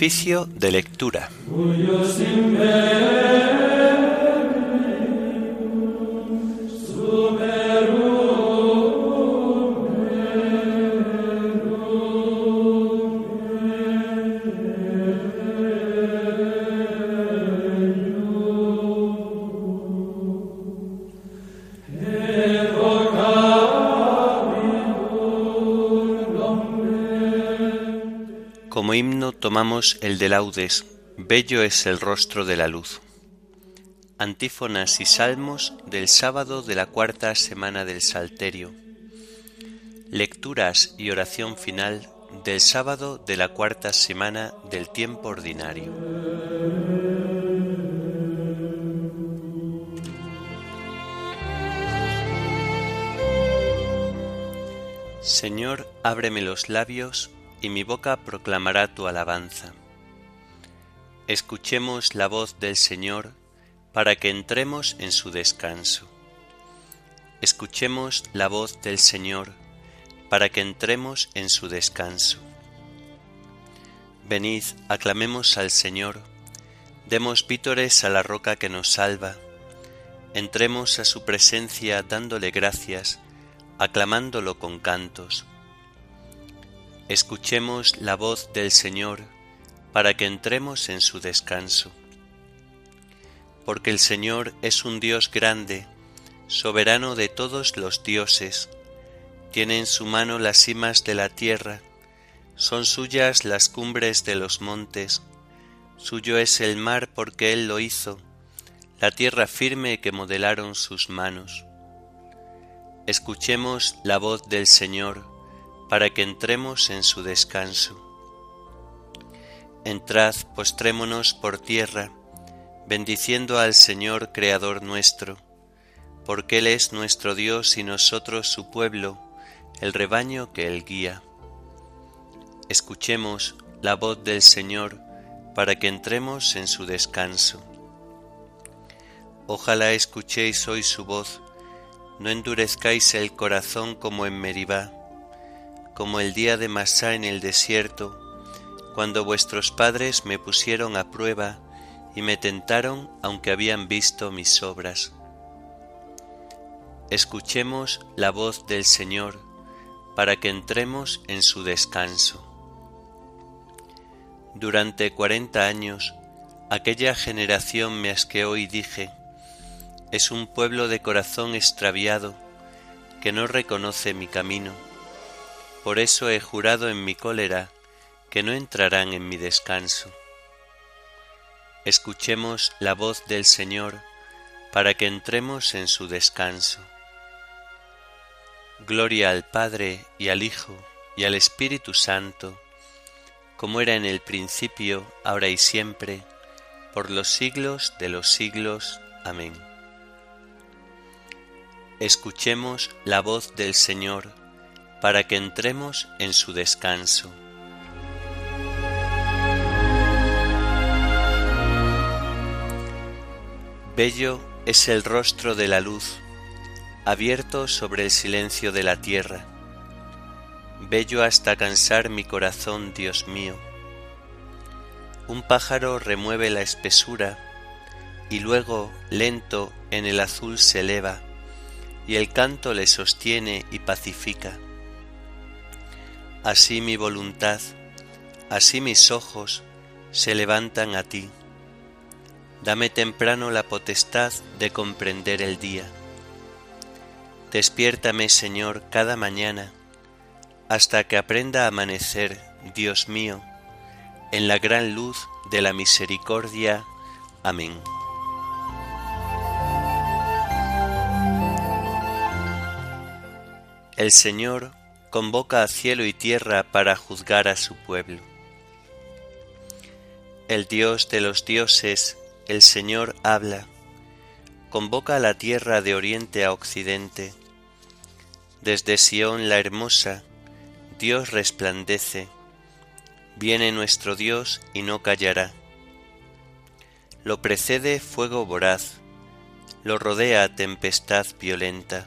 Oficio de lectura. Como himno tomamos el de laudes, bello es el rostro de la luz. Antífonas y salmos del sábado de la cuarta semana del Salterio. Lecturas y oración final del sábado de la cuarta semana del tiempo ordinario. Señor, ábreme los labios y mi boca proclamará tu alabanza. Escuchemos la voz del Señor para que entremos en su descanso. Escuchemos la voz del Señor para que entremos en su descanso. Venid, aclamemos al Señor, demos vítores a la roca que nos salva, entremos a su presencia dándole gracias, aclamándolo con cantos Escuchemos la voz del Señor para que entremos en su descanso. Porque el Señor es un Dios grande, soberano de todos los dioses, tiene en su mano las cimas de la tierra, son suyas las cumbres de los montes, suyo es el mar porque Él lo hizo, la tierra firme que modelaron sus manos. Escuchemos la voz del Señor, para que entremos en su descanso. Entrad, postrémonos por tierra, bendiciendo al Señor Creador nuestro, porque Él es nuestro Dios y nosotros su pueblo, el rebaño que Él guía. Escuchemos la voz del Señor para que entremos en su descanso. Ojalá escuchéis hoy su voz, no endurezcáis el corazón como en Meribá, como el día de Masá en el desierto, cuando vuestros padres me pusieron a prueba y me tentaron aunque habían visto mis obras. Escuchemos la voz del Señor para que entremos en su descanso. Durante cuarenta años aquella generación me asqueó y dije, es un pueblo de corazón extraviado que no reconoce mi camino por eso he jurado en mi cólera que no entrarán en mi descanso. Escuchemos la voz del Señor para que entremos en su descanso. Gloria al Padre y al Hijo y al Espíritu Santo, como era en el principio, ahora y siempre, por los siglos de los siglos. Amén. Escuchemos la voz del Señor para que entremos en su descanso. Bello es el rostro de la luz, abierto sobre el silencio de la tierra. Bello hasta cansar mi corazón, Dios mío. Un pájaro remueve la espesura y luego, lento, en el azul se eleva, y el canto le sostiene y pacifica así mi voluntad, así mis ojos se levantan a ti. Dame temprano la potestad de comprender el día. Despiértame, Señor, cada mañana, hasta que aprenda a amanecer, Dios mío, en la gran luz de la misericordia. Amén. El Señor convoca a cielo y tierra para juzgar a su pueblo. El Dios de los dioses, el Señor habla, convoca a la tierra de oriente a occidente. Desde Sión la hermosa, Dios resplandece, viene nuestro Dios y no callará. Lo precede fuego voraz, lo rodea tempestad violenta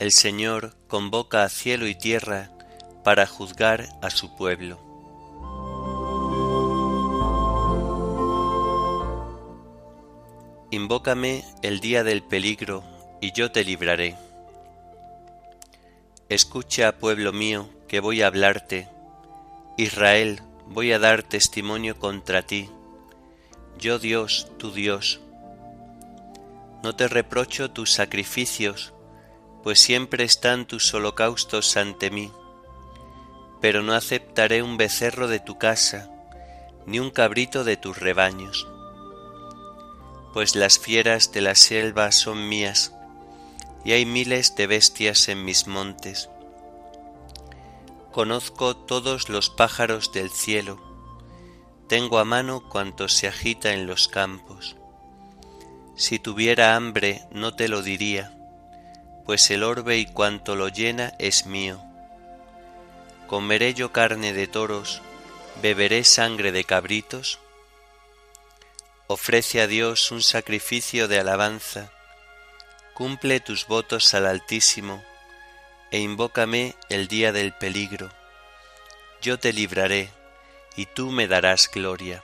El Señor convoca a cielo y tierra para juzgar a su pueblo. Invócame el día del peligro y yo te libraré. Escucha, pueblo mío, que voy a hablarte. Israel, voy a dar testimonio contra ti. Yo Dios, tu Dios. No te reprocho tus sacrificios, pues siempre están tus holocaustos ante mí. Pero no aceptaré un becerro de tu casa, ni un cabrito de tus rebaños. Pues las fieras de la selva son mías, y hay miles de bestias en mis montes. Conozco todos los pájaros del cielo, tengo a mano cuanto se agita en los campos. Si tuviera hambre no te lo diría, pues el orbe y cuanto lo llena es mío. ¿Comeré yo carne de toros, beberé sangre de cabritos? Ofrece a Dios un sacrificio de alabanza, cumple tus votos al Altísimo, e invócame el día del peligro. Yo te libraré, y tú me darás gloria.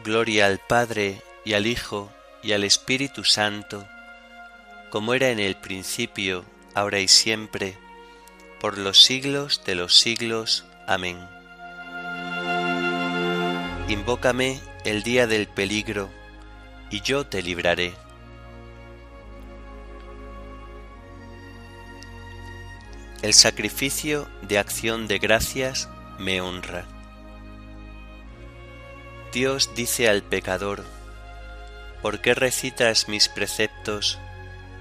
Gloria al Padre, y al Hijo, y al Espíritu Santo, como era en el principio, ahora y siempre, por los siglos de los siglos. Amén. Invócame el día del peligro, y yo te libraré. El sacrificio de acción de gracias me honra. Dios dice al pecador, ¿por qué recitas mis preceptos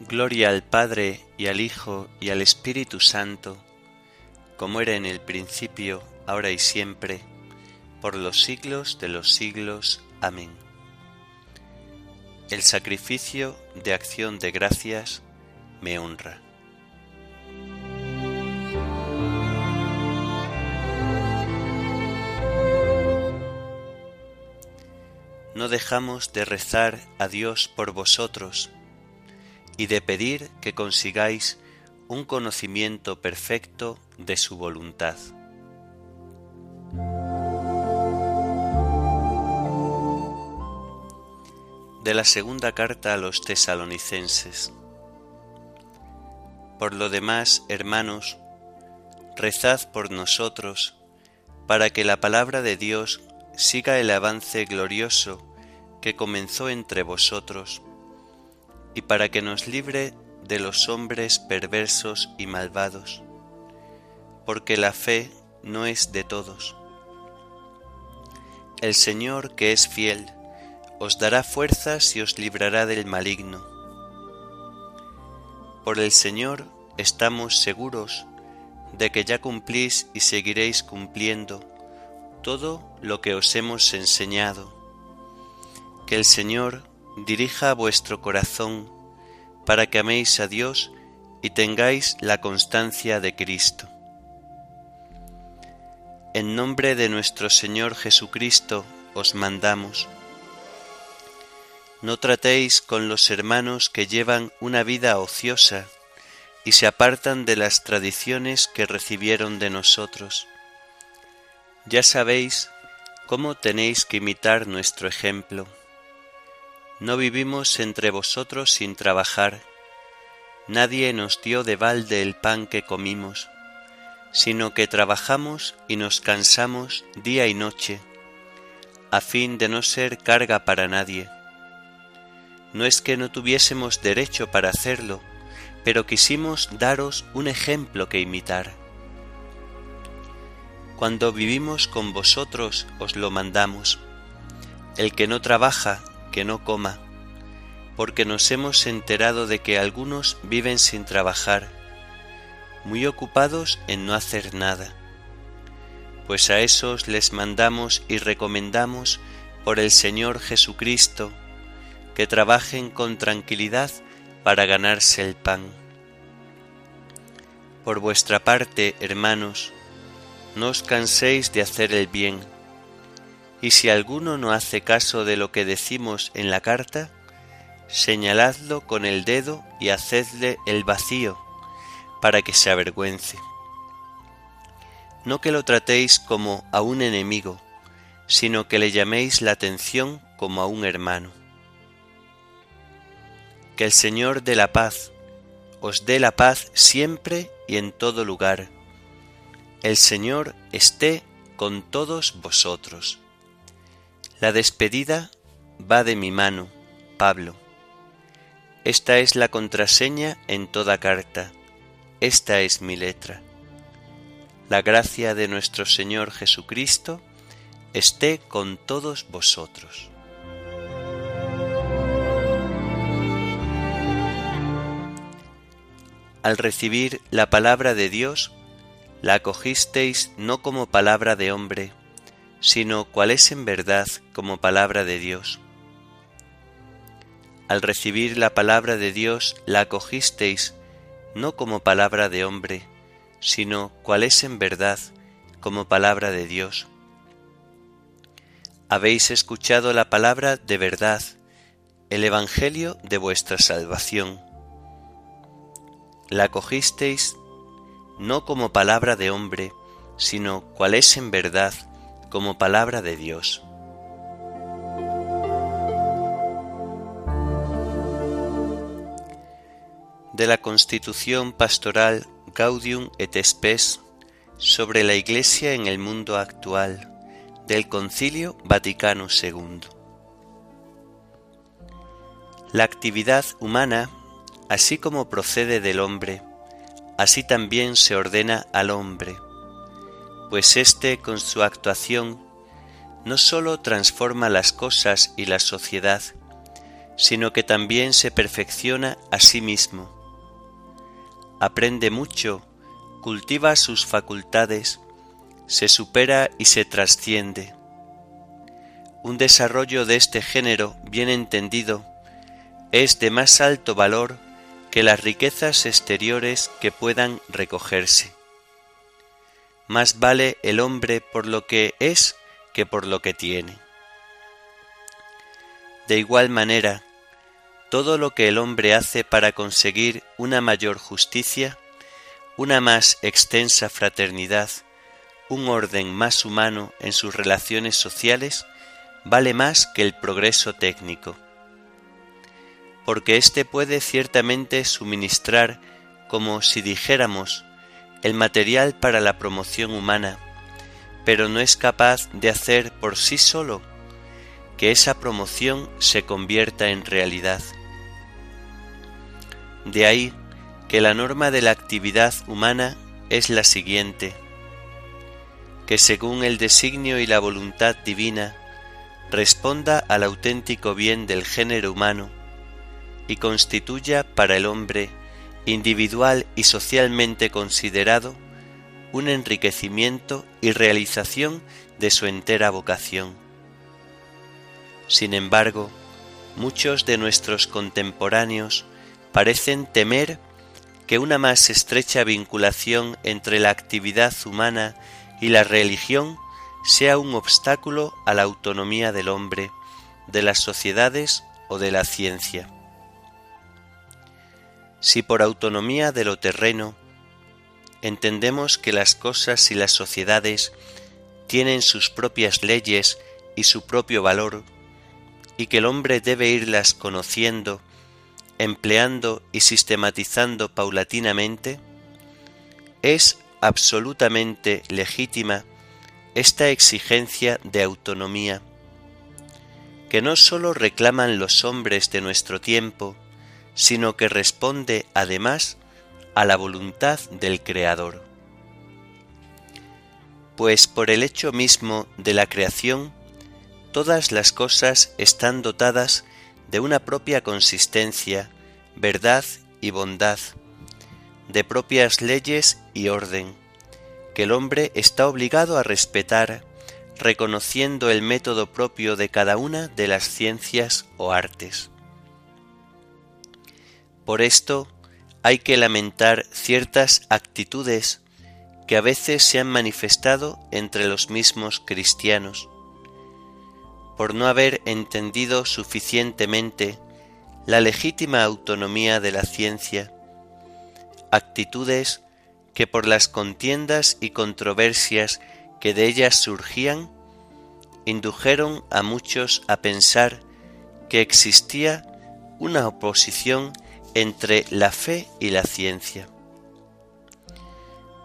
Gloria al Padre y al Hijo y al Espíritu Santo, como era en el principio, ahora y siempre, por los siglos de los siglos. Amén el sacrificio de acción de gracias me honra. No dejamos de rezar a Dios por vosotros y de pedir que consigáis un conocimiento perfecto de su voluntad. de la segunda carta a los tesalonicenses. Por lo demás, hermanos, rezad por nosotros, para que la palabra de Dios siga el avance glorioso que comenzó entre vosotros, y para que nos libre de los hombres perversos y malvados, porque la fe no es de todos. El Señor que es fiel, os dará fuerzas y os librará del maligno. Por el Señor estamos seguros de que ya cumplís y seguiréis cumpliendo todo lo que os hemos enseñado. Que el Señor dirija vuestro corazón para que améis a Dios y tengáis la constancia de Cristo. En nombre de nuestro Señor Jesucristo os mandamos. No tratéis con los hermanos que llevan una vida ociosa y se apartan de las tradiciones que recibieron de nosotros. Ya sabéis cómo tenéis que imitar nuestro ejemplo. No vivimos entre vosotros sin trabajar. Nadie nos dio de balde el pan que comimos sino que trabajamos y nos cansamos día y noche, a fin de no ser carga para nadie. No es que no tuviésemos derecho para hacerlo, pero quisimos daros un ejemplo que imitar. Cuando vivimos con vosotros os lo mandamos. El que no trabaja, que no coma, porque nos hemos enterado de que algunos viven sin trabajar muy ocupados en no hacer nada. Pues a esos les mandamos y recomendamos por el Señor Jesucristo que trabajen con tranquilidad para ganarse el pan. Por vuestra parte, hermanos, no os canséis de hacer el bien, y si alguno no hace caso de lo que decimos en la carta, señaladlo con el dedo y hacedle el vacío para que se avergüence. No que lo tratéis como a un enemigo, sino que le llaméis la atención como a un hermano. Que el Señor de la paz os dé la paz siempre y en todo lugar. El Señor esté con todos vosotros. La despedida va de mi mano, Pablo. Esta es la contraseña en toda carta esta es mi letra. La gracia de nuestro Señor Jesucristo esté con todos vosotros. Al recibir la palabra de Dios, la acogisteis no como palabra de hombre, sino cual es en verdad como palabra de Dios. Al recibir la palabra de Dios, la acogisteis no como palabra de hombre, sino cual es en verdad como palabra de Dios. Habéis escuchado la palabra de verdad, el Evangelio de vuestra salvación. La cogisteis no como palabra de hombre, sino cual es en verdad como palabra de Dios. de la Constitución Pastoral Gaudium et Spes sobre la Iglesia en el mundo actual del Concilio Vaticano II. La actividad humana, así como procede del hombre, así también se ordena al hombre, pues éste con su actuación no sólo transforma las cosas y la sociedad, sino que también se perfecciona a sí mismo aprende mucho, cultiva sus facultades, se supera y se trasciende. Un desarrollo de este género, bien entendido, es de más alto valor que las riquezas exteriores que puedan recogerse. Más vale el hombre por lo que es que por lo que tiene. De igual manera, todo lo que el hombre hace para conseguir una mayor justicia, una más extensa fraternidad, un orden más humano en sus relaciones sociales, vale más que el progreso técnico. Porque éste puede ciertamente suministrar, como si dijéramos, el material para la promoción humana, pero no es capaz de hacer por sí solo que esa promoción se convierta en realidad. De ahí que la norma de la actividad humana es la siguiente, que según el designio y la voluntad divina, responda al auténtico bien del género humano y constituya para el hombre individual y socialmente considerado un enriquecimiento y realización de su entera vocación. Sin embargo, muchos de nuestros contemporáneos parecen temer que una más estrecha vinculación entre la actividad humana y la religión sea un obstáculo a la autonomía del hombre, de las sociedades o de la ciencia. Si por autonomía de lo terreno entendemos que las cosas y las sociedades tienen sus propias leyes y su propio valor, y que el hombre debe irlas conociendo, empleando y sistematizando paulatinamente, es absolutamente legítima esta exigencia de autonomía, que no sólo reclaman los hombres de nuestro tiempo, sino que responde además a la voluntad del Creador. Pues por el hecho mismo de la creación, todas las cosas están dotadas de una propia consistencia, verdad y bondad, de propias leyes y orden, que el hombre está obligado a respetar, reconociendo el método propio de cada una de las ciencias o artes. Por esto hay que lamentar ciertas actitudes que a veces se han manifestado entre los mismos cristianos, por no haber entendido suficientemente la legítima autonomía de la ciencia, actitudes que por las contiendas y controversias que de ellas surgían, indujeron a muchos a pensar que existía una oposición entre la fe y la ciencia.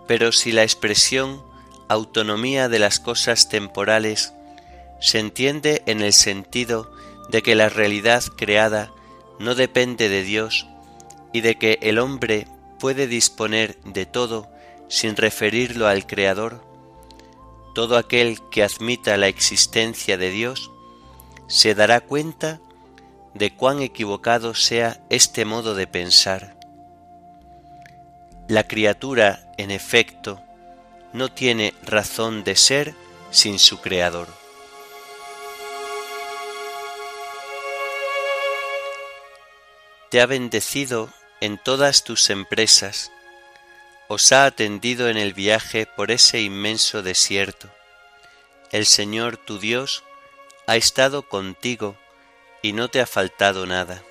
Pero si la expresión autonomía de las cosas temporales se entiende en el sentido de que la realidad creada no depende de Dios y de que el hombre puede disponer de todo sin referirlo al Creador, todo aquel que admita la existencia de Dios se dará cuenta de cuán equivocado sea este modo de pensar. La criatura, en efecto, no tiene razón de ser sin su Creador. Te ha bendecido en todas tus empresas, os ha atendido en el viaje por ese inmenso desierto. El Señor tu Dios ha estado contigo y no te ha faltado nada.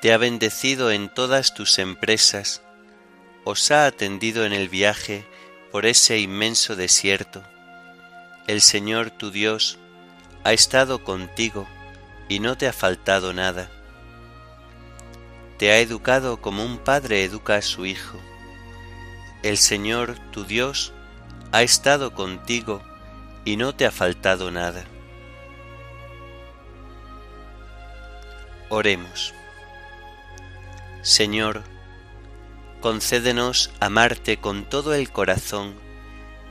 Te ha bendecido en todas tus empresas, os ha atendido en el viaje por ese inmenso desierto. El Señor tu Dios ha estado contigo y no te ha faltado nada te ha educado como un padre educa a su hijo. El Señor, tu Dios, ha estado contigo y no te ha faltado nada. Oremos. Señor, concédenos amarte con todo el corazón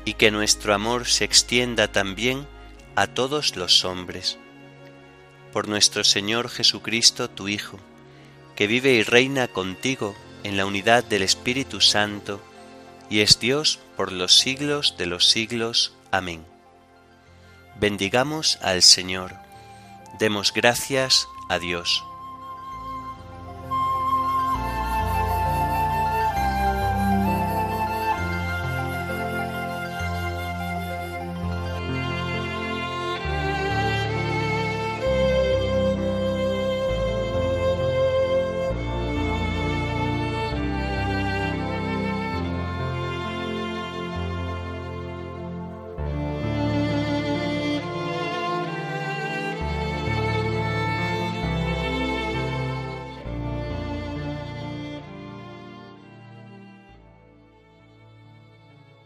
y que nuestro amor se extienda también a todos los hombres. Por nuestro Señor Jesucristo, tu Hijo, que vive y reina contigo en la unidad del Espíritu Santo, y es Dios por los siglos de los siglos. Amén. Bendigamos al Señor. Demos gracias a Dios.